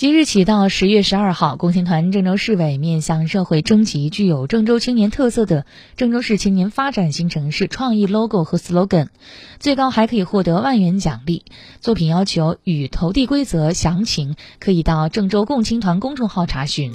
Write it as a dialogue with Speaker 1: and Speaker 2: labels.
Speaker 1: 即日起到十月十二号共青团郑州市委面向社会征集具有郑州青年特色的郑州市青年发展新城市创意 logo 和 slogan 最高还可以获得万元奖励。作品要求与投递规则详情可以到郑州共青团公众号查询。